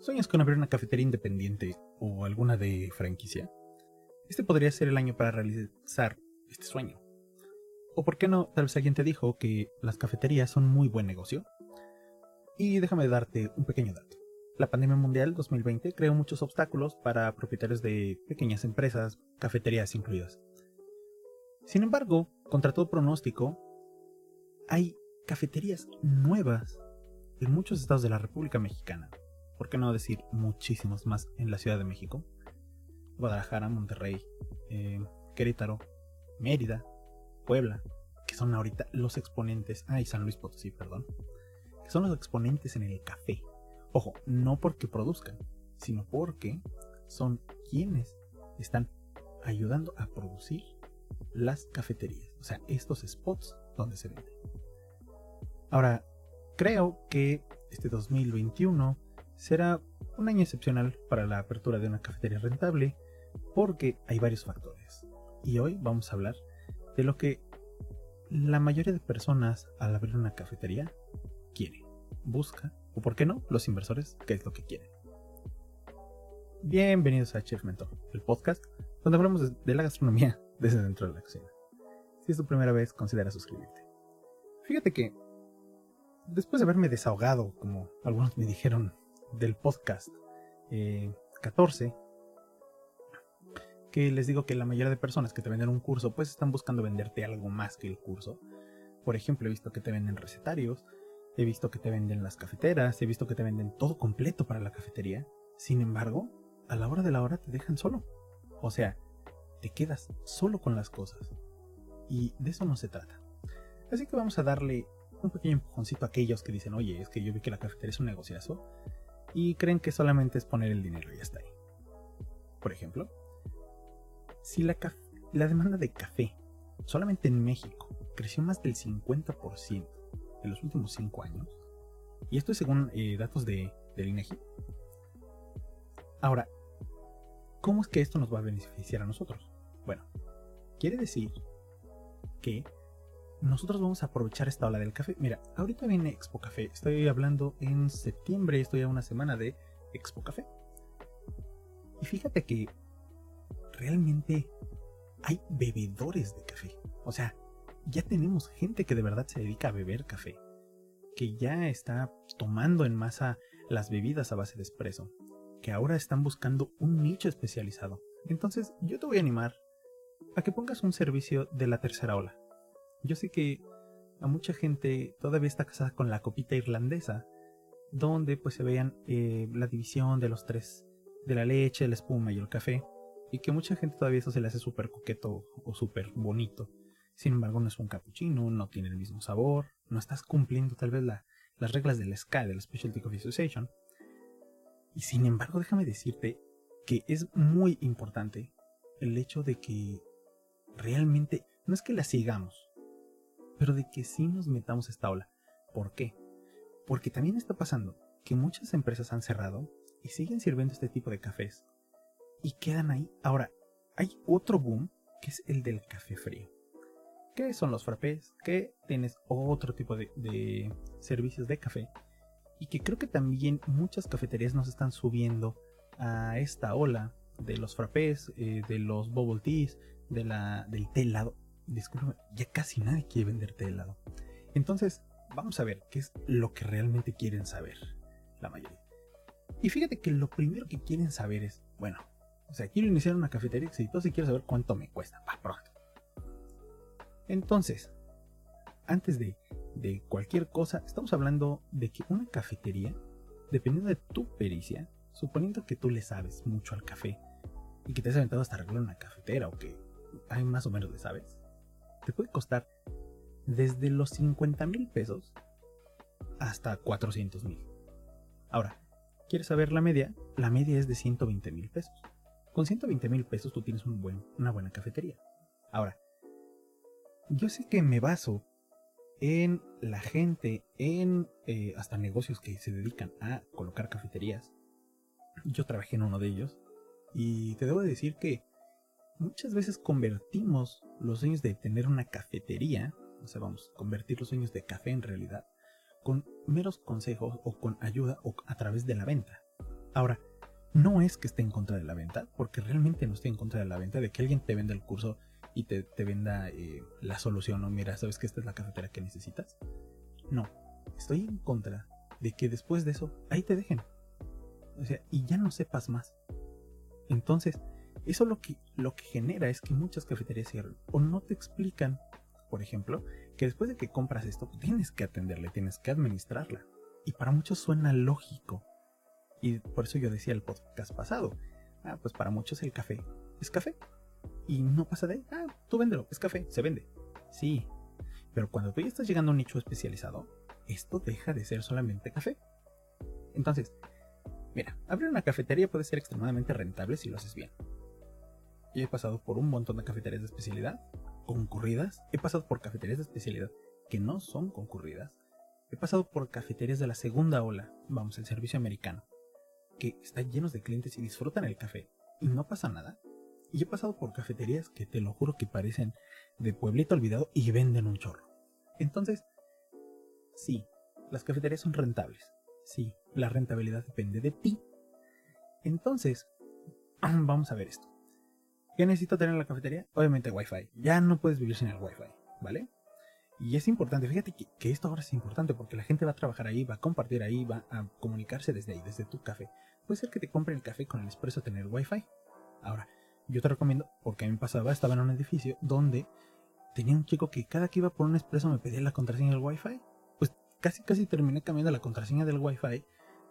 ¿Sueñas con abrir una cafetería independiente o alguna de franquicia? Este podría ser el año para realizar este sueño. O por qué no, tal vez alguien te dijo que las cafeterías son muy buen negocio. Y déjame darte un pequeño dato. La pandemia mundial 2020 creó muchos obstáculos para propietarios de pequeñas empresas, cafeterías incluidas. Sin embargo, contra todo pronóstico, hay cafeterías nuevas en muchos estados de la República Mexicana por qué no decir muchísimos más en la Ciudad de México, Guadalajara, Monterrey, eh, Querétaro, Mérida, Puebla, que son ahorita los exponentes, ah, y San Luis Potosí, perdón, que son los exponentes en el café. Ojo, no porque produzcan, sino porque son quienes están ayudando a producir las cafeterías, o sea, estos spots donde se vende. Ahora, creo que este 2021 será un año excepcional para la apertura de una cafetería rentable porque hay varios factores. Y hoy vamos a hablar de lo que la mayoría de personas al abrir una cafetería quiere, busca o por qué no, los inversores, qué es lo que quieren. Bienvenidos a Chef Mentor, el podcast donde hablamos de la gastronomía desde dentro de la cocina. Si es tu primera vez, considera suscribirte. Fíjate que después de haberme desahogado, como algunos me dijeron del podcast 14, eh, que les digo que la mayoría de personas que te venden un curso, pues están buscando venderte algo más que el curso. Por ejemplo, he visto que te venden recetarios, he visto que te venden las cafeteras, he visto que te venden todo completo para la cafetería. Sin embargo, a la hora de la hora te dejan solo. O sea, te quedas solo con las cosas. Y de eso no se trata. Así que vamos a darle un pequeño empujoncito a aquellos que dicen, oye, es que yo vi que la cafetería es un negociazo y creen que solamente es poner el dinero y ya está ahí. Por ejemplo, si la, la demanda de café solamente en México creció más del 50% en los últimos 5 años, y esto es según eh, datos de, del INEGI, ahora, ¿cómo es que esto nos va a beneficiar a nosotros? Bueno, quiere decir que nosotros vamos a aprovechar esta ola del café. Mira, ahorita viene Expo Café. Estoy hablando en septiembre, estoy a una semana de Expo Café. Y fíjate que realmente hay bebedores de café. O sea, ya tenemos gente que de verdad se dedica a beber café. Que ya está tomando en masa las bebidas a base de espresso. Que ahora están buscando un nicho especializado. Entonces, yo te voy a animar a que pongas un servicio de la tercera ola yo sé que a mucha gente todavía está casada con la copita irlandesa, donde pues se vean eh, la división de los tres, de la leche, la espuma y el café, y que mucha gente todavía eso se le hace súper coqueto o súper bonito. Sin embargo, no es un cappuccino, no tiene el mismo sabor, no estás cumpliendo tal vez las reglas del SCA, de la Specialty Coffee Association. Y sin embargo, déjame decirte que es muy importante el hecho de que realmente no es que la sigamos, pero de que sí nos metamos a esta ola. ¿Por qué? Porque también está pasando que muchas empresas han cerrado y siguen sirviendo este tipo de cafés y quedan ahí. Ahora, hay otro boom que es el del café frío. ¿Qué son los frappés? Que tienes otro tipo de, servicios de café y que creo que también muchas cafeterías nos están subiendo a esta ola de los frappés, eh, de los bubble teas, de la, del té helado disculpa, ya casi nadie quiere venderte helado. Entonces, vamos a ver qué es lo que realmente quieren saber la mayoría. Y fíjate que lo primero que quieren saber es, bueno, o sea, quiero iniciar una cafetería exitosa y quiero saber cuánto me cuesta. Va, pronto. Entonces, antes de, de cualquier cosa, estamos hablando de que una cafetería, dependiendo de tu pericia, suponiendo que tú le sabes mucho al café y que te has aventado hasta arreglar una cafetera o que hay más o menos le sabes, te puede costar desde los 50 mil pesos hasta 400 mil. Ahora, ¿quieres saber la media? La media es de 120 mil pesos. Con 120 mil pesos tú tienes una buena cafetería. Ahora, yo sé que me baso en la gente, en eh, hasta negocios que se dedican a colocar cafeterías. Yo trabajé en uno de ellos y te debo decir que muchas veces convertimos los sueños de tener una cafetería, o sea, vamos, convertir los sueños de café en realidad, con meros consejos o con ayuda o a través de la venta. Ahora, no es que esté en contra de la venta, porque realmente no estoy en contra de la venta, de que alguien te venda el curso y te, venda eh, la solución o mira, sabes que esta es la cafetera que necesitas. No, estoy en contra de que después de eso, ahí te dejen. O sea, y ya no sepas más. Entonces, eso lo que, lo que genera es que muchas cafeterías cierran o no te explican, por ejemplo, que después de que compras esto, tienes que atenderle, tienes que administrarla. Y para muchos suena lógico. Y por eso yo decía el podcast pasado, ah, pues para muchos el café es café. Y no pasa de, ah, tú véndelo, es café, se vende. Sí, pero cuando tú ya estás llegando a un nicho especializado, esto deja de ser solamente café. Entonces, mira, abrir una cafetería puede ser extremadamente rentable si lo haces bien. Yo he pasado por un montón de cafeterías de especialidad concurridas, he pasado por cafeterías de especialidad que no son concurridas, he pasado por cafeterías de la segunda ola, vamos, el servicio americano, que están llenos de clientes y disfrutan el café y no pasa nada. Y he pasado por cafeterías que te lo juro que parecen de pueblito olvidado y venden un chorro. Entonces, Sí, las cafeterías son rentables. Sí, la rentabilidad depende de ti. Entonces, vamos a ver esto. ¿Qué necesito tener en la cafetería? Obviamente Wi-Fi. Ya no puedes vivir sin el Wi-Fi, ¿vale? Y es importante, fíjate que, esto ahora es importante porque la gente va a trabajar ahí, va a compartir ahí, va a comunicarse desde ahí, desde tu café. Puede ser que te compren el café con el expreso tener Wi-Fi. Ahora, yo te recomiendo, porque a mí me pasaba, estaba en un edificio donde tenía un chico que cada que iba por un expreso me pedía la contraseña del Wi-Fi casi casi terminé cambiando la contraseña del Wi-Fi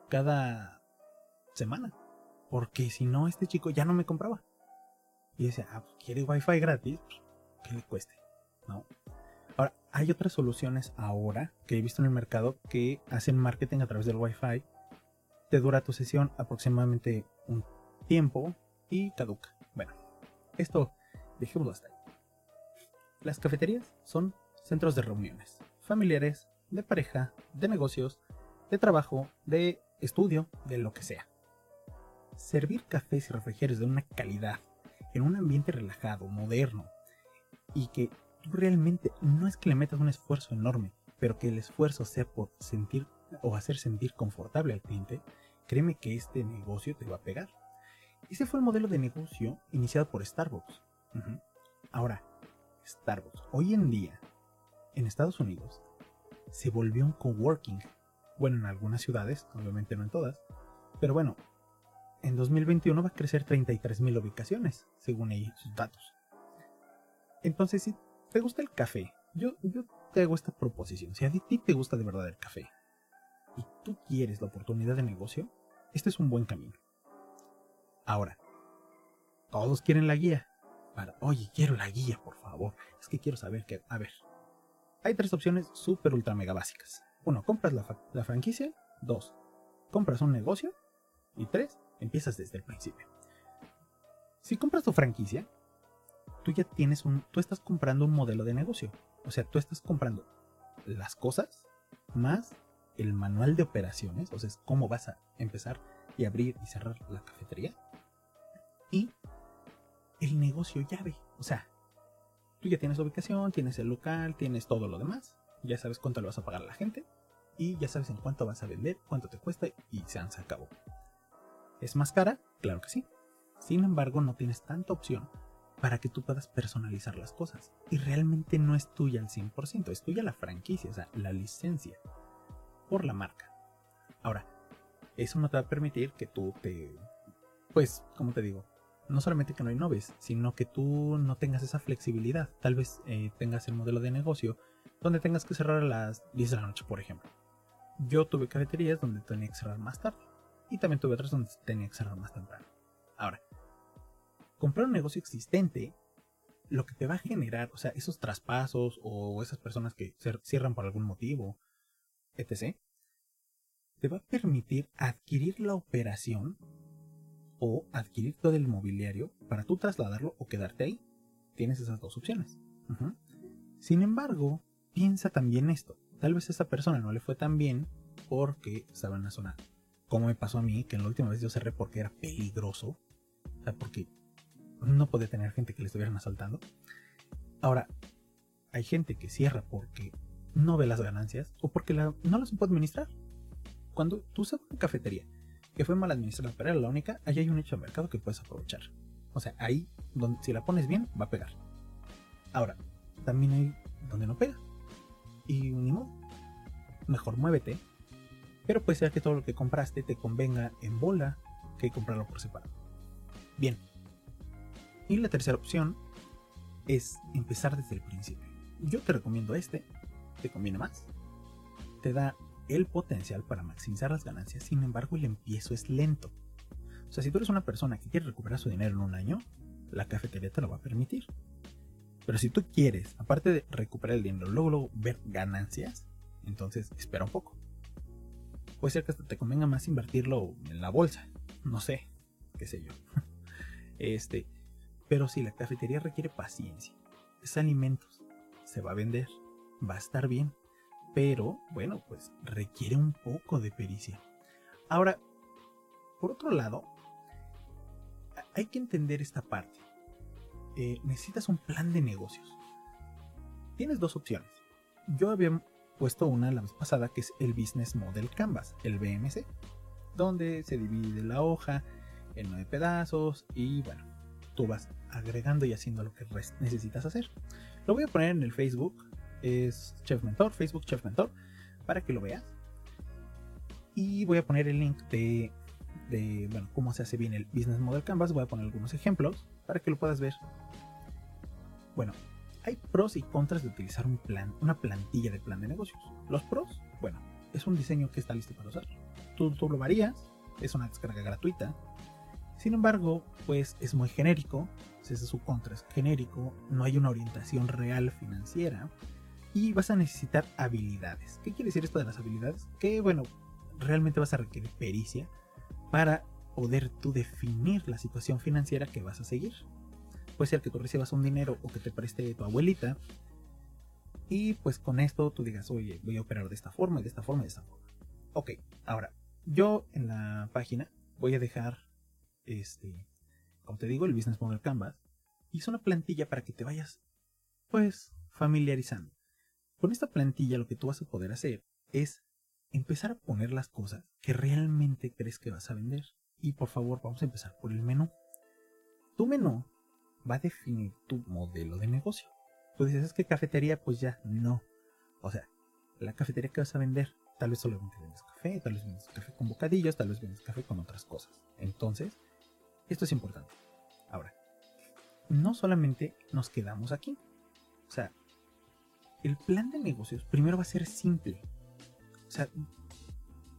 cada semana. Porque si no, este chico ya no me compraba. Y decía, ah, pues, quiere Wi-Fi gratis, pues, que le cueste, ¿no? Ahora, hay otras soluciones ahora que he visto en el mercado que hacen marketing a través del Wi-Fi. Te dura tu sesión aproximadamente un tiempo y caduca. Bueno, esto dejémoslo hasta ahí. Las cafeterías son centros de reuniones familiares, de pareja, de negocios, de trabajo, de estudio, de lo que sea. Servir cafés y refrigerios de una calidad, en un ambiente relajado, moderno, y que tú realmente no es que le metas un esfuerzo enorme, pero que el esfuerzo sea por sentir o hacer sentir confortable al cliente, créeme que este negocio te va a pegar. Ese fue el modelo de negocio iniciado por Starbucks. Ahora, Starbucks, hoy en día, en Estados Unidos, se volvió un coworking. Bueno, en algunas ciudades, obviamente no en todas. Pero bueno, en 2021 va a crecer 33.000 ubicaciones, según ahí sus datos. Entonces, si te gusta el café, yo, te hago esta proposición. Si a ti te gusta de verdad el café y tú quieres la oportunidad de negocio, este es un buen camino. Ahora, todos quieren la guía. Oye, quiero la guía, por favor. Es que quiero saber que, a ver, hay tres opciones súper ultra mega básicas. Uno, compras la, franquicia. Dos, compras un negocio. Y tres, empiezas desde el principio. Si compras tu franquicia, tú ya tienes un, tú estás comprando un modelo de negocio. O sea, tú estás comprando las cosas más el manual de operaciones, o sea, es cómo vas a empezar y abrir y cerrar la cafetería. Y el negocio llave, o sea, Tú ya tienes la ubicación, tienes el local, tienes todo lo demás. Ya sabes cuánto le vas a pagar a la gente. Y ya sabes en cuánto vas a vender, cuánto te cuesta y se acabó. ¿Es más cara? Claro que sí. Sin embargo, no tienes tanta opción para que tú puedas personalizar las cosas. Y realmente no es tuya al 100%, es tuya la franquicia, o sea, la licencia por la marca. Ahora, eso no te va a permitir que tú te, pues, como te digo, no solamente que no innoves, sino que tú no tengas esa flexibilidad. Tal vez eh, tengas el modelo de negocio donde tengas que cerrar a las 10 de la noche, por ejemplo. Yo tuve cafeterías donde tenía que cerrar más tarde. Y también tuve otras donde tenía que cerrar más temprano. Ahora, comprar un negocio existente, lo que te va a generar, o sea, esos traspasos o esas personas que cierran por algún motivo, etc., te va a permitir adquirir la operación o adquirir todo el mobiliario para tú trasladarlo o quedarte ahí. Tienes esas dos opciones. Sin embargo, piensa también esto. Tal vez a esa persona no le fue tan bien porque estaba en una zona, como me pasó a mí, que en la última vez yo cerré porque era peligroso. O sea, porque no podía tener gente que le estuvieran asaltando. Ahora, hay gente que cierra porque no ve las ganancias o porque no las puede administrar. Cuando tú usas una cafetería que fue mal administrada, pero era la única, ahí hay un hecho de mercado que puedes aprovechar. O sea, ahí, donde, si la pones bien, va a pegar. Ahora, también hay donde no pega. Y ni modo. Mejor muévete. Pero puede ser que todo lo que compraste te convenga en bola que comprarlo por separado. Bien. Y la tercera opción es empezar desde el principio. Yo te recomiendo este. Te conviene más. Te da el potencial para maximizar las ganancias. Sin embargo, el empiezo es lento. O sea, si tú eres una persona que quiere recuperar su dinero en un año, la cafetería te lo va a permitir. Pero si tú quieres, aparte de recuperar el dinero, luego, luego ver ganancias, entonces espera un poco. Puede ser que hasta te convenga más invertirlo en la bolsa. No sé, qué sé yo. Este, pero si la cafetería requiere paciencia. Es alimentos, se va a vender, va a estar bien, pero bueno, pues requiere un poco de pericia. Ahora, por otro lado, hay que entender esta parte. Eh, necesitas un plan de negocios. Tienes dos opciones. Yo había puesto una la vez pasada que es el Business Model Canvas, el BMC, donde se divide la hoja en nueve pedazos y bueno, tú vas agregando y haciendo lo que necesitas hacer. Lo voy a poner en el Facebook, es Chef Mentor, Facebook Chef Mentor, para que lo veas. Y voy a poner el link de de bueno, cómo se hace bien el Business Model Canvas, voy a poner algunos ejemplos para que lo puedas ver. Bueno, hay pros y contras de utilizar un plan, una plantilla de plan de negocios. Los pros, bueno, es un diseño que está listo para usar. Tú, tú lo varías, es una descarga gratuita. Sin embargo, pues es muy genérico, ese es su contra, es genérico, no hay una orientación real financiera y vas a necesitar habilidades. ¿Qué quiere decir esto de las habilidades? Que bueno, realmente vas a requerir pericia para poder tú definir la situación financiera que vas a seguir. Puede ser que tú recibas un dinero o que te preste tu abuelita y pues con esto tú digas, oye, voy a operar de esta forma, de esta forma, de esta forma. Ok, ahora, yo en la página voy a dejar, este, como te digo, el Business Model Canvas y es una plantilla para que te vayas, pues, familiarizando. Con esta plantilla lo que tú vas a poder hacer es empezar a poner las cosas que realmente crees que vas a vender. Y por favor, vamos a empezar por el menú. Tu menú va a definir tu modelo de negocio. Tú dices, es que cafetería, pues ya no. O sea, la cafetería que vas a vender, tal vez solamente vendes café, tal vez vendes café con bocadillos, tal vez vendes café con otras cosas. Entonces, esto es importante. Ahora, no solamente nos quedamos aquí. O sea, el plan de negocios primero va a ser simple. O sea,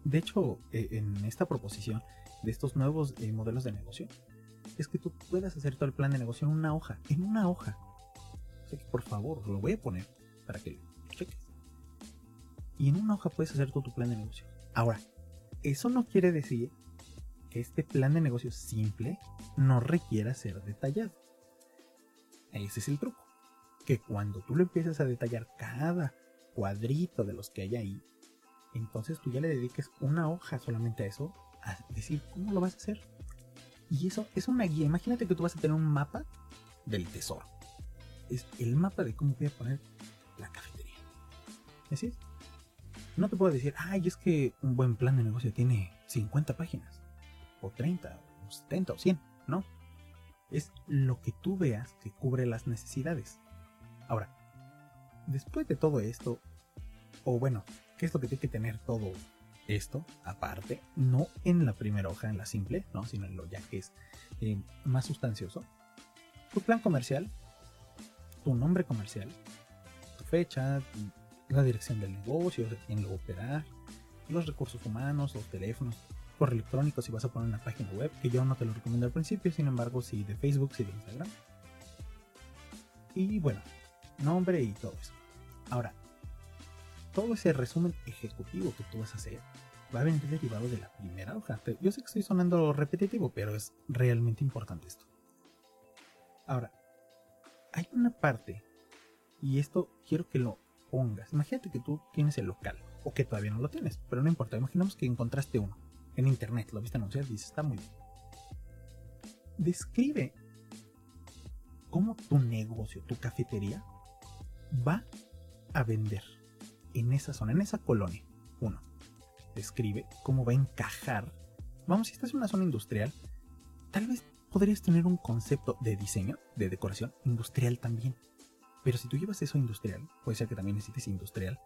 de hecho, eh, en esta proposición de estos nuevos eh, modelos de negocio, es que tú puedas hacer todo el plan de negocio en una hoja, en una hoja. Que por favor, lo voy a poner para que lo cheques. Y en una hoja puedes hacer todo tu plan de negocio. Ahora, eso no quiere decir que este plan de negocio simple no requiera ser detallado. Ese es el truco. Que cuando tú lo empiezas a detallar cada cuadrito de los que hay ahí, entonces tú ya le dediques una hoja solamente a eso, a decir cómo lo vas a hacer. Y eso es una guía. Imagínate que tú vas a tener un mapa del tesoro. Es el mapa de cómo voy a poner la cafetería. ¿Así No te puedo decir, ay, es que un buen plan de negocio tiene 50 páginas, o 30, o 70, o 100. No. Es lo que tú veas que cubre las necesidades. Ahora, después de todo esto, o bueno, ¿Qué es lo que tiene que tener todo esto aparte? No en la primera hoja, en la simple, ¿no? sino en lo ya que es eh, más sustancioso. Tu plan comercial, tu nombre comercial, tu fecha, la dirección del negocio, quién lo opera, los recursos humanos, los teléfonos, correo electrónico si vas a poner una página web, que yo no te lo recomiendo al principio, sin embargo, sí de Facebook, sí de Instagram. Y bueno, nombre y todo eso. Ahora, todo ese resumen ejecutivo que tú vas a hacer va a venir derivado de la primera hoja. Yo sé que estoy sonando repetitivo, pero es realmente importante esto. Ahora, hay una parte, y esto quiero que lo pongas. Imagínate que tú tienes el local, o que todavía no lo tienes, pero no importa. Imaginemos que encontraste uno en internet, lo viste anunciar y dices, está muy bien. Describe cómo tu negocio, tu cafetería, va a vender en esa zona, en esa colonia. Uno, describe cómo va a encajar vamos, si estás en una zona industrial, tal vez podrías tener un concepto de diseño, de decoración industrial también. Pero si tú llevas eso industrial, puede ser que también necesites industrial,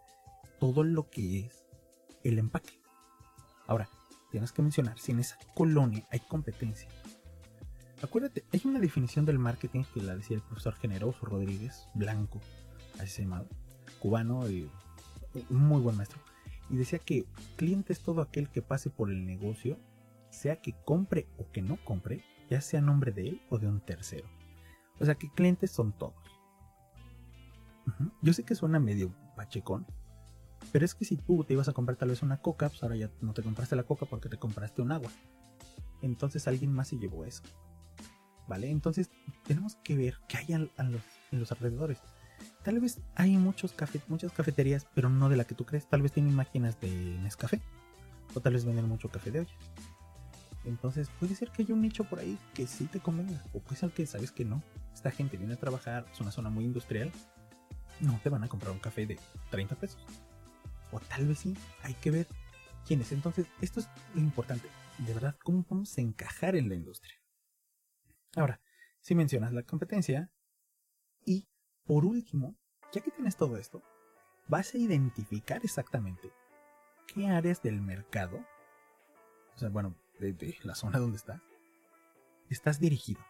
todo lo que es el empaque. Ahora, tienes que mencionar si en esa colonia hay competencia. Acuérdate, hay una definición del marketing que la decía el profesor Generoso Rodríguez, blanco, así se llamaba, cubano y muy buen maestro. Y decía que cliente es todo aquel que pase por el negocio, sea que compre o que no compre, ya sea nombre de él o de un tercero. O sea que clientes son todos. Yo sé que suena medio pachecón, pero es que si tú te ibas a comprar tal vez una coca, pues ahora ya no te compraste la coca porque te compraste un agua. Entonces alguien más se llevó eso. ¿Vale? Entonces tenemos que ver qué hay en los alrededores. Tal vez hay muchos muchas cafeterías, pero no de la que tú crees. Tal vez tienen máquinas de Nescafé. O tal vez venden mucho café de olla. Entonces puede ser que haya un nicho por ahí que sí te convenga. O puede ser que sabes que no. Esta gente viene a trabajar, es una zona muy industrial. No te van a comprar un café de 30 pesos. O tal vez sí, hay que ver quiénes. Entonces, esto es lo importante. De verdad, ¿cómo a encajar en la industria? Ahora, si mencionas la competencia, y por último, ya que tienes todo esto, vas a identificar exactamente qué áreas del mercado, o sea, bueno, de, la zona donde estás, estás dirigido.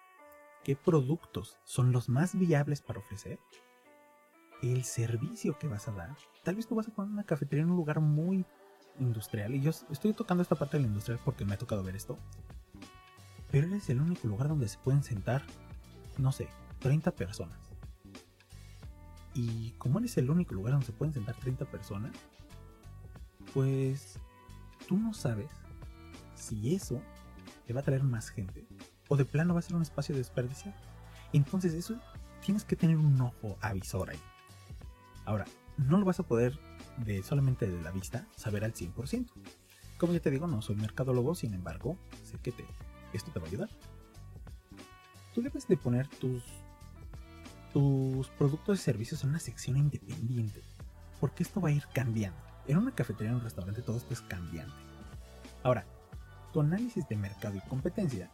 ¿Qué productos son los más viables para ofrecer? El servicio que vas a dar. Tal vez tú vas a poner una cafetería en un lugar muy industrial. Y yo estoy tocando esta parte de la industrial porque me ha tocado ver esto. Pero eres el único lugar donde se pueden sentar, no sé, 30 personas. Y como eres el único lugar donde se pueden sentar 30 personas, pues tú no sabes si eso te va a traer más gente o de plano va a ser un espacio de desperdicio. Entonces eso tienes que tener un ojo avisor ahí. Ahora, no lo vas a poder de solamente de la vista saber al 100%. Como ya te digo, no soy mercadólogo, sin embargo, sé que esto te va a ayudar. Tú debes de poner tus, tus productos y servicios en una sección independiente, porque esto va a ir cambiando. En una cafetería, en un restaurante, todo esto es cambiante. Ahora, tu análisis de mercado y competencia,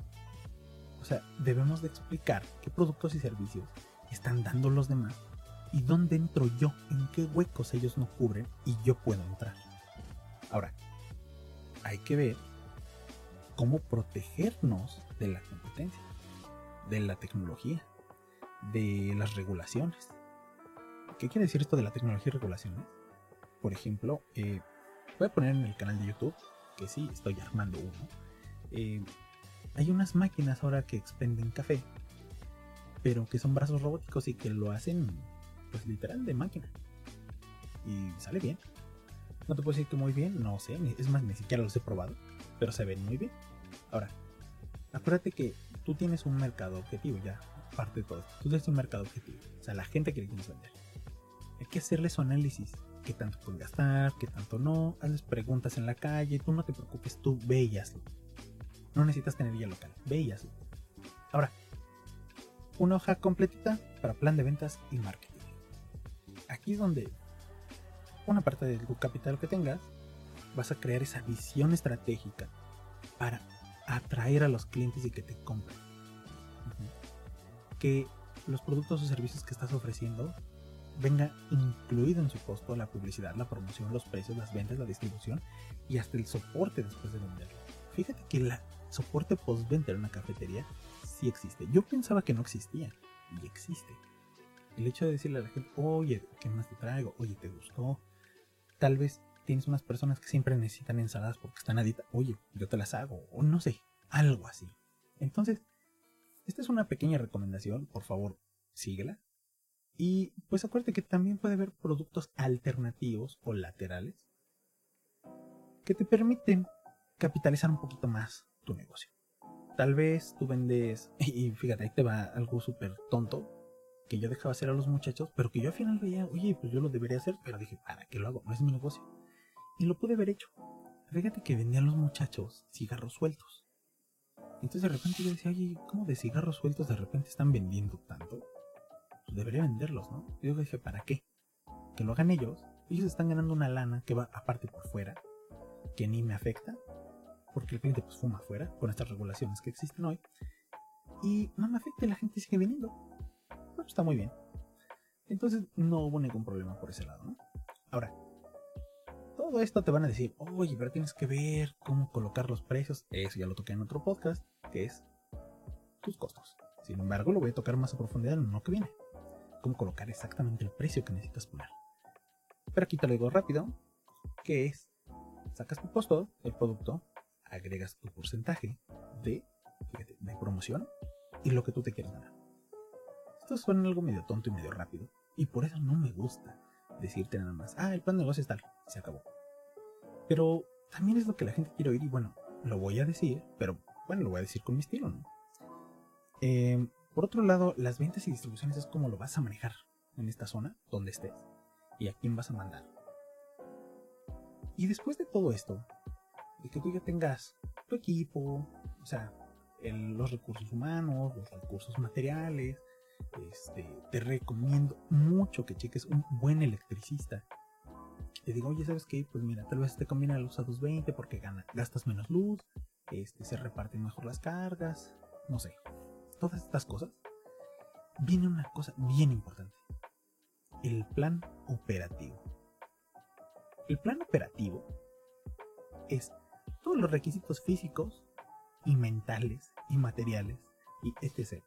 o sea, debemos de explicar qué productos y servicios están dando los demás y dónde entro yo, en qué huecos ellos no cubren y yo puedo entrar. Ahora, hay que ver cómo protegernos de la competencia, de la tecnología, de las regulaciones. ¿Qué quiere decir esto de la tecnología y regulaciones? Por ejemplo, eh, voy a poner en el canal de YouTube que sí, estoy armando uno. Eh, hay unas máquinas ahora que expenden café, pero que son brazos robóticos y que lo hacen, pues literal, de máquina. Y sale bien. No te puedo decir que muy bien, no sé, es más, ni siquiera los he probado, pero se ven muy bien. Ahora, acuérdate que tú tienes un mercado objetivo ya, aparte de todo esto. Tú tienes un mercado objetivo, o sea, la gente que quieres vender. Hay que hacerle su análisis qué tanto pueden gastar, qué tanto no, hazles preguntas en la calle, tú no te preocupes, tú ve No necesitas tener guía local, ve Ahora, una hoja completita para plan de ventas y marketing. Aquí es donde una parte del capital que tengas, vas a crear esa visión estratégica para atraer a los clientes y que te compren. Que los productos o servicios que estás ofreciendo venga incluido en su costo la publicidad, la promoción, los precios, las ventas, la distribución y hasta el soporte después de venderlo. Fíjate que el soporte post-venta en una cafetería sí existe. Yo pensaba que no existía y existe. El hecho de decirle a la gente, oye, ¿qué más te traigo? Oye, ¿te gustó? Tal vez tienes unas personas que siempre necesitan ensaladas porque están a Oye, yo te las hago. O no sé, algo así. Entonces, esta es una pequeña recomendación. Por favor, síguela. Y pues acuérdate que también puede haber productos alternativos o laterales que te permiten capitalizar un poquito más tu negocio. Tal vez tú vendes, y fíjate, ahí te va algo súper tonto que yo dejaba hacer a los muchachos, pero que yo al final veía, oye, pues yo lo debería hacer, pero dije, ¿para qué lo hago? No es mi negocio. Y lo pude haber hecho. Fíjate que vendían los muchachos cigarros sueltos. Entonces de repente yo decía, oye, ¿cómo de cigarros sueltos de repente están vendiendo tanto? debería venderlos, ¿no? Yo dije, ¿para qué? Que lo hagan ellos. Ellos están ganando una lana que va aparte por fuera, que ni me afecta. porque el cliente pues fuma afuera con estas regulaciones que existen hoy. Y no me afecta la gente sigue viniendo. Bueno, está muy bien. Entonces no hubo ningún problema por ese lado, ¿no? Ahora, todo esto te van a decir, oye, pero tienes que ver cómo colocar los precios. Eso ya lo toqué en otro podcast, que es tus costos. Sin embargo, lo voy a tocar más a profundidad en uno que viene. Cómo colocar exactamente el precio que necesitas poner. Pero aquí te lo digo rápido, que es, sacas tu costo del producto, agregas tu porcentaje de, de promoción y lo que tú te quieres ganar. Esto suena algo medio tonto y medio rápido, y por eso no me gusta decirte nada más, ah, el plan de negocio es tal, se acabó. Pero también es lo que la gente quiere oír y bueno, lo voy a decir, pero bueno, lo voy a decir con mi estilo, ¿no? Eh, por otro lado, las ventas y distribuciones es como lo vas a manejar en esta zona, donde estés, y a quién vas a mandar. Y después de todo esto, de que tú ya tengas tu equipo, o sea, los recursos humanos, los recursos materiales, este, te recomiendo mucho que cheques un buen electricista. Te digo, oye, ¿sabes qué? Pues mira, tal vez te conviene la luz a 220 porque gastas menos luz, este, se reparten mejor las cargas, no sé. Todas estas cosas. Viene una cosa bien importante. El plan operativo. El plan operativo es todos los requisitos físicos y mentales y materiales y etc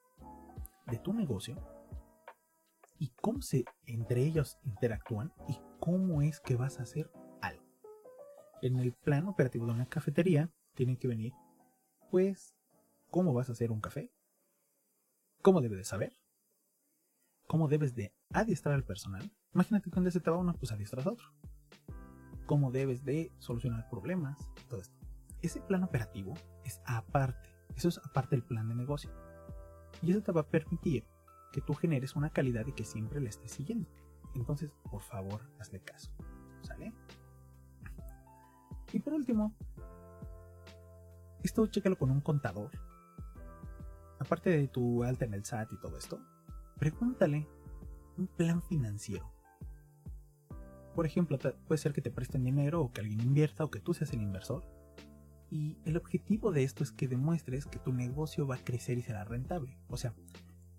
de tu negocio y cómo se entre ellos interactúan y cómo es que vas a hacer algo. En el plan operativo de una cafetería tienen que venir, pues, cómo vas a hacer un café, cómo debes de saber, cómo debes de adiestrar al personal. Imagínate que se te va uno, pues adiestras a otro. Cómo debes de solucionar problemas, todo esto. Ese plan operativo es aparte. Eso es aparte del plan de negocio. Y eso te va a permitir que tú generes una calidad y que siempre la estés siguiendo. Entonces, por favor, hazle caso. ¿Sale? Y por último, esto chécalo con un contador. Aparte de tu alta en el SAT y todo esto, pregúntale un plan financiero. Por ejemplo, puede ser que te presten dinero o que alguien invierta o que tú seas el inversor y el objetivo de esto es que demuestres que tu negocio va a crecer y será rentable. O sea,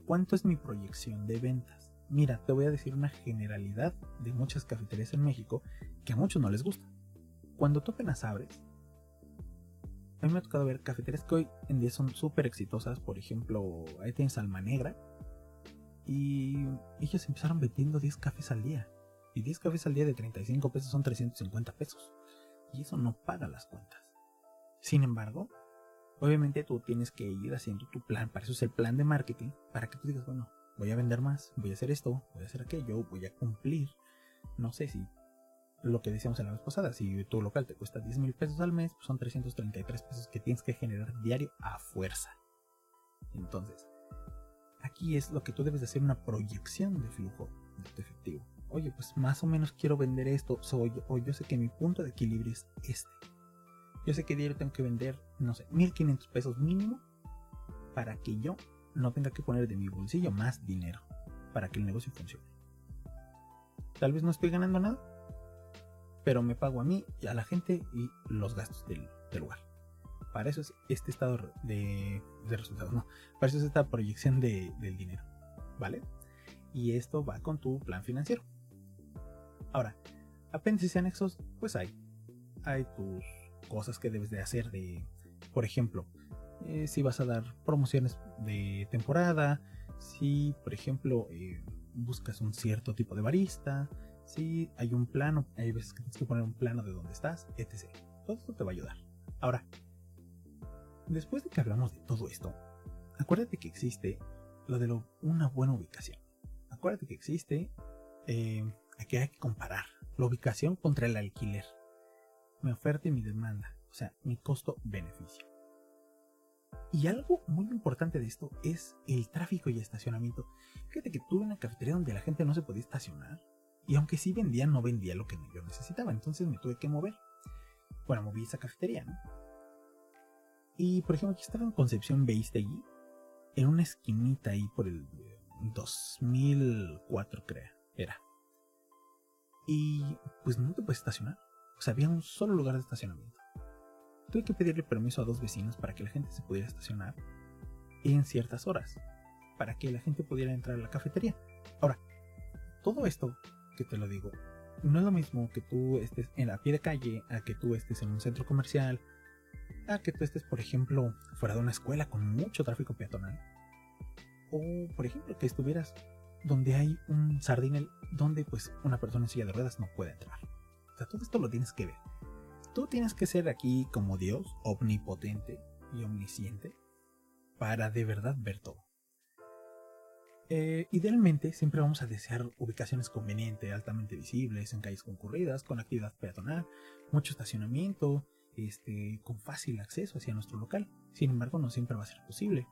¿cuánto es mi proyección de ventas? Mira, te voy a decir una generalidad de muchas cafeterías en México que a muchos no les gusta. Cuando tú apenas abres, a mí me ha tocado ver cafeterías que hoy en día son súper exitosas. Por ejemplo, ahí tienes Alma Negra. Y ellos empezaron vendiendo 10 cafés al día. Y 10 cafés al día de 35 pesos son 350 pesos. Y eso no paga las cuentas. Sin embargo, obviamente tú tienes que ir haciendo tu plan, para eso es el plan de marketing, para que tú digas, bueno, voy a vender más, voy a hacer esto, voy a hacer aquello, voy a cumplir. No sé si lo que decíamos en la vez pasada, si tu local te cuesta 10 mil pesos al mes, pues son 333 pesos que tienes que generar diario a fuerza. Entonces, aquí es lo que tú debes de hacer una proyección de flujo de tu efectivo. Oye, pues más o menos quiero vender esto, soy, o yo sé que mi punto de equilibrio es este yo sé que diario tengo que vender, no sé, 1500 pesos mínimo para que yo no tenga que poner de mi bolsillo más dinero para que el negocio funcione. Tal vez no estoy ganando nada, pero me pago a mí y a la gente y los gastos del, lugar. Para eso es este estado de, resultados, no. Para eso es esta proyección de, del dinero, ¿vale? Y esto va con tu plan financiero. Ahora, apéndices y anexos, pues hay. Hay tus cosas que debes de hacer de, por ejemplo, eh, si vas a dar promociones de temporada, si por ejemplo eh, buscas un cierto tipo de barista, si hay un plano, hay veces que tienes que poner un plano de dónde estás, etc. Todo esto te va a ayudar. Ahora, después de que hablamos de todo esto, acuérdate que existe lo de una buena ubicación. Acuérdate que existe eh, que hay que comparar la ubicación contra el alquiler mi oferta y mi demanda, o sea, mi costo-beneficio. Y algo muy importante de esto es el tráfico y estacionamiento. Fíjate que tuve una cafetería donde la gente no se podía estacionar. Y aunque sí vendía, no vendía lo que yo necesitaba. Entonces me tuve que mover. Bueno, moví esa cafetería, ¿no? Y por ejemplo, aquí estaba en Concepción allí En una esquinita ahí por el 2004, creo. Era. Y pues no te puedes estacionar. O sea, había un solo lugar de estacionamiento. tuve que pedirle permiso a dos vecinos para que la gente se pudiera estacionar en ciertas horas, para que la gente pudiera entrar a la cafetería. Ahora, todo esto que te lo digo, no es lo mismo que tú estés en la pie de calle, a que tú estés en un centro comercial, a que tú estés, por ejemplo, fuera de una escuela con mucho tráfico peatonal. O, por ejemplo, que estuvieras donde hay un sardinel donde pues una persona en silla de ruedas no puede entrar. O sea, todo esto lo tienes que ver. Tú tienes que ser aquí como Dios, omnipotente y omnisciente, para de verdad ver todo. Eh, idealmente siempre vamos a desear ubicaciones convenientes, altamente visibles, en calles concurridas, con actividad peatonal, mucho estacionamiento, este, con fácil acceso hacia nuestro local. Sin embargo, no siempre va a ser posible.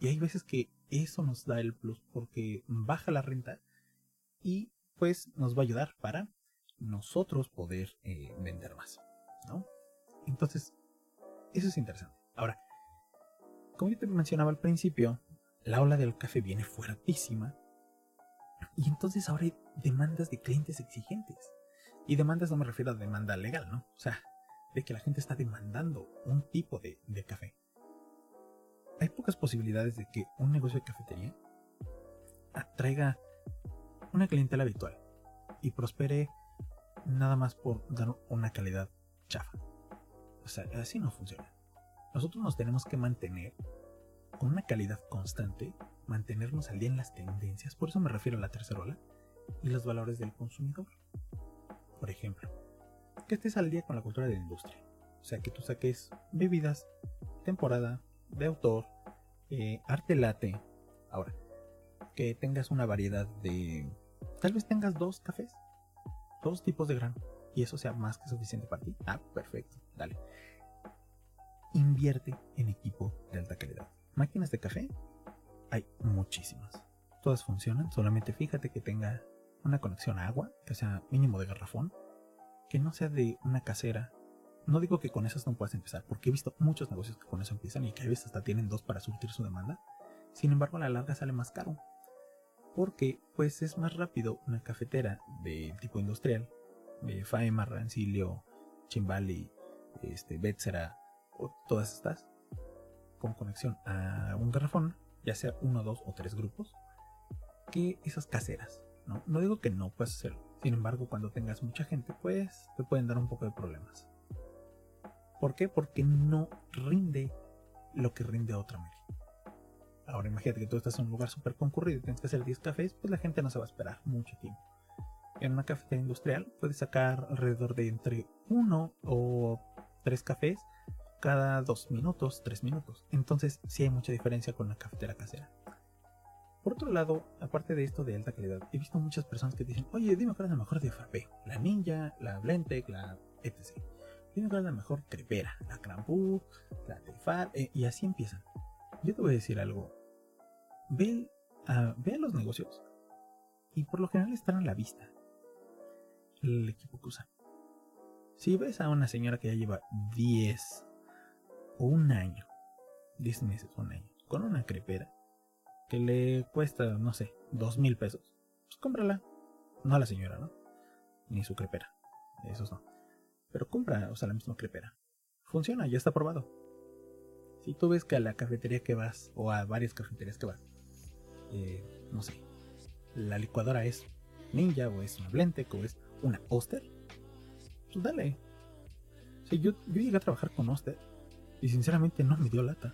Y hay veces que eso nos da el plus porque baja la renta y pues nos va a ayudar para nosotros poder eh, vender más. ¿no? Entonces, eso es interesante. Ahora, como yo te mencionaba al principio, la ola del café viene fuertísima. Y entonces ahora hay demandas de clientes exigentes. Y demandas no me refiero a demanda legal, ¿no? O sea, de que la gente está demandando un tipo de, de café. Hay pocas posibilidades de que un negocio de cafetería atraiga una clientela habitual y prospere nada más por dar una calidad chafa. O sea, así no funciona. Nosotros nos tenemos que mantener con una calidad constante, mantenernos al día en las tendencias, por eso me refiero a la tercera ola, y los valores del consumidor. Por ejemplo, que estés al día con la cultura de la industria. O sea, que tú saques bebidas, temporada, de autor, eh, arte late. Ahora, que tengas una variedad de... Tal vez tengas dos cafés, dos tipos de grano, y eso sea más que suficiente para ti. Ah, perfecto, dale. Invierte en equipo de alta calidad. Máquinas de café hay muchísimas. Todas funcionan, solamente fíjate que tenga una conexión a agua, que sea mínimo de garrafón, que no sea de una casera. No digo que con esas no puedas empezar, porque he visto muchos negocios que con eso empiezan y que a veces hasta tienen dos para surtir su demanda. Sin embargo, a la larga sale más caro. Porque pues es más rápido una cafetera de tipo industrial, de Faema, Rancilio, Chimbali, este, Betsera, o todas estas, con conexión a un garrafón, ya sea uno, dos o tres grupos, que esas caseras. No, digo que no puedas hacerlo. Sin embargo, cuando tengas mucha gente, pues te pueden dar un poco de problemas. ¿Por qué? Porque no rinde lo que rinde otra media. Ahora imagínate que tú estás en un lugar súper concurrido y tienes que hacer 10 cafés, pues la gente no se va a esperar mucho tiempo. En una cafetería industrial puedes sacar alrededor de entre uno o tres cafés cada dos minutos, tres minutos. Entonces sí hay mucha diferencia con la cafetera casera. Por otro lado, aparte de esto de alta calidad, he visto muchas personas que dicen, oye, dime cuál es la mejor de frappé. La Ninja, la Blendtec, la etc. Dime cuál es la mejor crepera. La Crampú, la Tefal, eh, y así empiezan. Yo te voy a decir algo. Ve, a, ve a los negocios y por lo general están a la vista. El equipo que usan. Si ves a una señora que ya lleva 10 un año, 10 meses, un año, con una crepera que le cuesta, no sé, dos mil pesos, pues cómprala. No a la señora, ¿no? Ni su crepera. Esos no. Pero compra, o sea, la misma crepera. Funciona, ya está probado. Si tú ves que a la cafetería que vas, o a varias cafeterías que vas, eh, no sé, la licuadora es Ninja, o es una Blendtec, o es una Oster, pues dale. O yo, yo llegué a trabajar con Oster y sinceramente no me dio lata.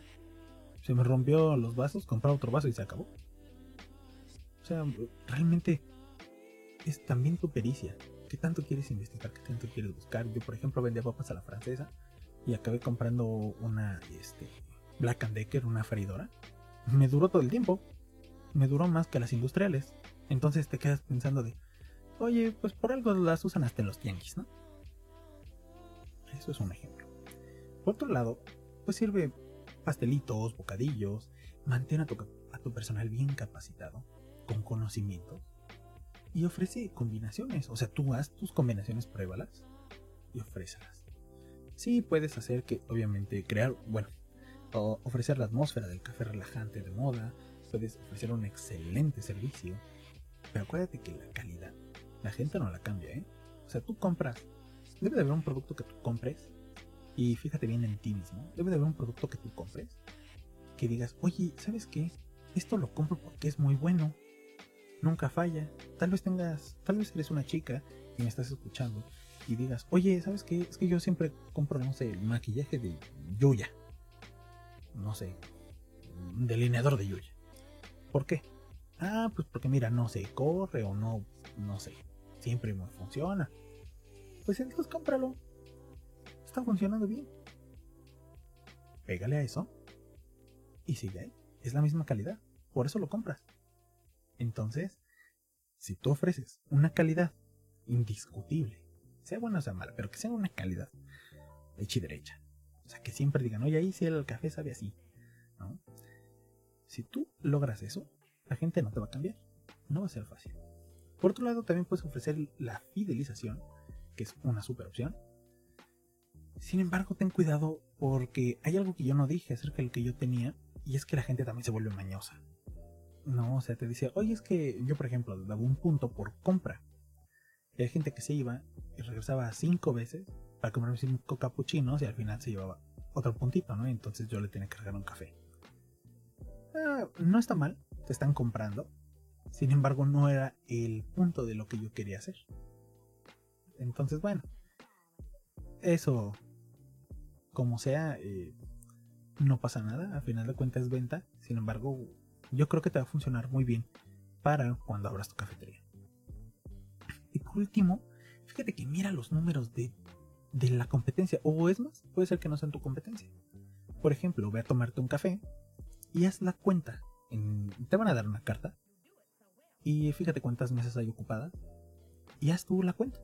Se me rompió los vasos, compraba otro vaso y se acabó. O sea, realmente es también tu pericia. ¿Qué tanto quieres investigar? ¿Qué tanto quieres buscar? Yo, por ejemplo, vendía papas a la francesa y acabé comprando una este, Black and Decker, una freidora. Me duró todo el tiempo. Me duró más que las industriales. Entonces te quedas pensando de, oye, pues por algo las usan hasta en los tianguis, ¿no? Eso es un ejemplo. Por otro lado, pues sirve pastelitos, bocadillos, mantén a tu, a tu personal bien capacitado, con conocimientos, y ofrece combinaciones. O sea, tú haz tus combinaciones, pruébalas y ofrécelas. Sí, puedes hacer que, obviamente, crear, bueno, o ofrecer la atmósfera del café relajante de moda, puedes ofrecer un excelente servicio, pero acuérdate que la calidad, la gente no la cambia, ¿eh? O sea, tú compras, debe de haber un producto que tú compres Y fíjate bien en ti mismo. Debe de haber un producto que tú compres. Que digas, oye, ¿sabes qué? Esto lo compro porque es muy bueno. Nunca falla. Tal vez tengas, tal vez eres una chica y me estás escuchando y digas, oye, ¿sabes qué? Es que yo siempre compro, no sé, el maquillaje de Yuya. No sé, un delineador de Yuya. ¿Por qué? Ah, pues porque mira, no se corre o no, no sé, siempre me funciona. Pues entonces cómpralo. Está funcionando bien. Pégale a eso y sigue ahí. Es la misma calidad. Por eso lo compras. Entonces, si tú ofreces una calidad indiscutible sea buena o sea mala, pero que sea una calidad hecha y derecha. O sea, que siempre digan, oye, ahí sí el café sabe así. Si tú logras eso, la gente no te va a cambiar. No va a ser fácil. Por otro lado, también puedes ofrecer la fidelización, que es una super opción. Sin embargo, ten cuidado porque hay algo que yo no dije acerca de lo que yo tenía, y es que la gente también se vuelve mañosa. No, o sea, te dice, oye, es que yo, por ejemplo, daba un punto por compra. Y hay gente que se iba y regresaba cinco veces para comerme cinco capuchinos y al final se llevaba otro puntito, ¿no? entonces yo le tenía que regalar un café. Ah, no está mal, te están comprando. Sin embargo, no era el punto de lo que yo quería hacer. Entonces, bueno, eso, como sea, eh, no pasa nada. Al final de cuentas es venta. Sin embargo, yo creo que te va a funcionar muy bien para cuando abras tu cafetería. Y por último, fíjate que mira los números de, la competencia. O es más, puede ser que no sean tu competencia. Por ejemplo, ve a tomarte un café y haz la cuenta. te van a dar una carta. Y fíjate cuántas mesas hay ocupadas. Y haz tú la cuenta.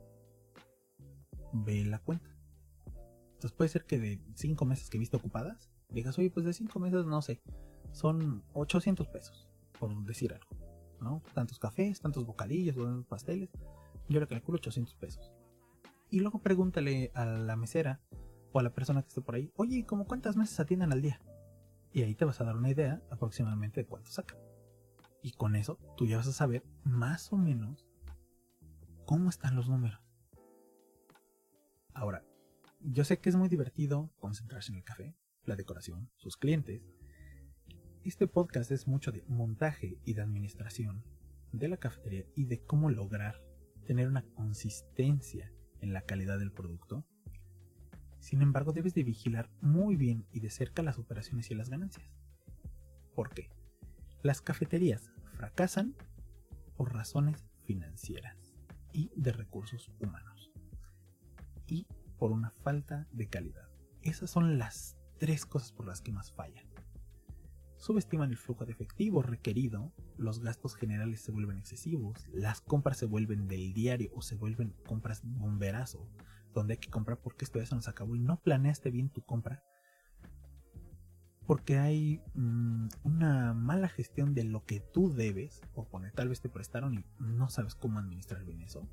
Ve la cuenta. Puede ser que de 5 mesas que viste ocupadas, digas, oye, pues de 5 mesas, no sé, son 800 pesos, por decir algo. ¿no? Tantos cafés, tantos bocadillos, tantos pasteles. Yo le calculo 800 pesos. Y luego pregúntale a la mesera o a la persona que esté por ahí, oye, ¿cómo cuántas mesas atienden al día? Y ahí te vas a dar una idea aproximadamente de cuánto saca. Y con eso tú ya vas a saber más o menos cómo están los números. Ahora, yo sé que es muy divertido concentrarse en el café, la decoración, sus clientes. Este podcast es mucho de montaje y de administración de la cafetería y de cómo lograr tener una consistencia en la calidad del producto. Sin embargo, debes de vigilar muy bien y de cerca las operaciones y las ganancias. ¿Por qué? Las cafeterías fracasan por razones financieras y de recursos humanos. Y por una falta de calidad. Esas son las tres cosas por las que más fallan subestiman el flujo de efectivo requerido, los gastos generales se vuelven excesivos, las compras se vuelven del diario o se vuelven compras bomberazo, donde hay que comprar porque esto ya se nos acabó y no planeaste bien tu compra. Porque hay mm, una mala gestión de lo que tú debes, o poner, tal vez te prestaron y no sabes cómo administrar bien eso.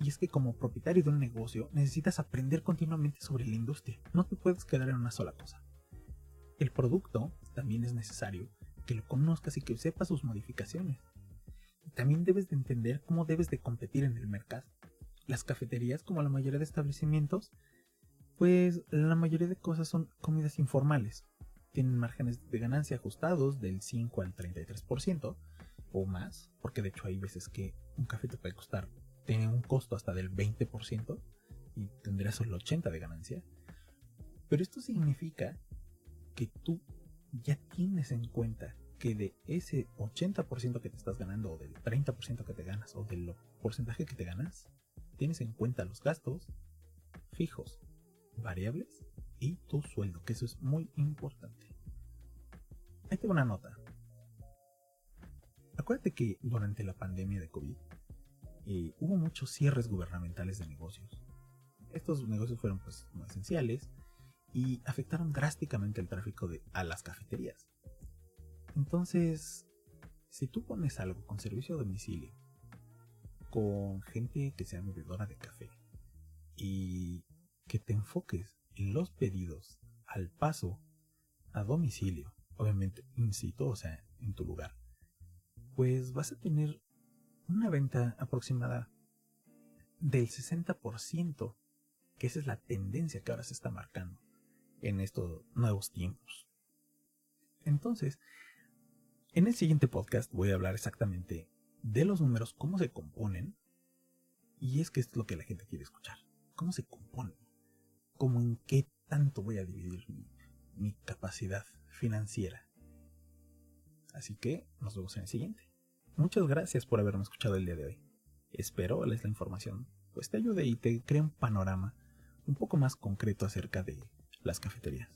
Y es que como propietario de un negocio necesitas aprender continuamente sobre la industria, no te puedes quedar en una sola cosa. El producto también es necesario que lo conozcas y que sepas sus modificaciones. También debes de entender cómo debes de competir en el mercado. Las cafeterías, como la mayoría de establecimientos, pues la mayoría de cosas son comidas informales. Tienen márgenes de ganancia ajustados del 5 al 33% o más, porque de hecho hay veces que un café te puede costar, tiene un costo hasta del 20% y tendrás solo 80% de ganancia. Pero esto significa que tú ya tienes en cuenta que de ese 80% que te estás ganando o del 30% que te ganas o del porcentaje que te ganas, tienes en cuenta los gastos fijos, variables y tu sueldo, que eso es muy importante. Ahí tengo una nota. Acuérdate que durante la pandemia de COVID eh, hubo muchos cierres gubernamentales de negocios. Estos negocios fueron pues esenciales y afectaron drásticamente el tráfico de, a las cafeterías. Entonces, si tú pones algo con servicio a domicilio, con gente que sea bebedora de café, y que te enfoques en los pedidos al paso a domicilio, obviamente in situ, o sea, en tu lugar, pues vas a tener una venta aproximada del 60% que esa es la tendencia que ahora se está marcando en estos nuevos tiempos. Entonces, en el siguiente podcast voy a hablar exactamente de los números, cómo se componen, y es que es lo que la gente quiere escuchar. ¿Cómo se componen? ¿Cómo en qué tanto voy a dividir mi, mi capacidad financiera? Así que nos vemos en el siguiente. Muchas gracias por haberme escuchado el día de hoy. Espero les la información pues te ayude y te cree un panorama un poco más concreto acerca de las cafeterías.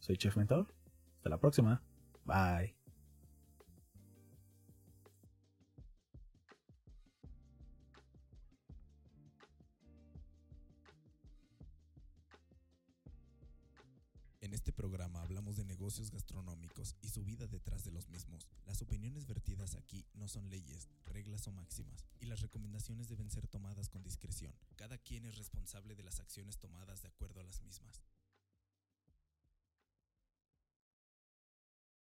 Soy Chef Mentor. Hasta la próxima. Bye. Gastronómicos y su vida detrás de los mismos. Las opiniones vertidas aquí no son leyes, reglas o máximas, y las recomendaciones deben ser tomadas con discreción. Cada quien es responsable de las acciones tomadas de acuerdo a las mismas.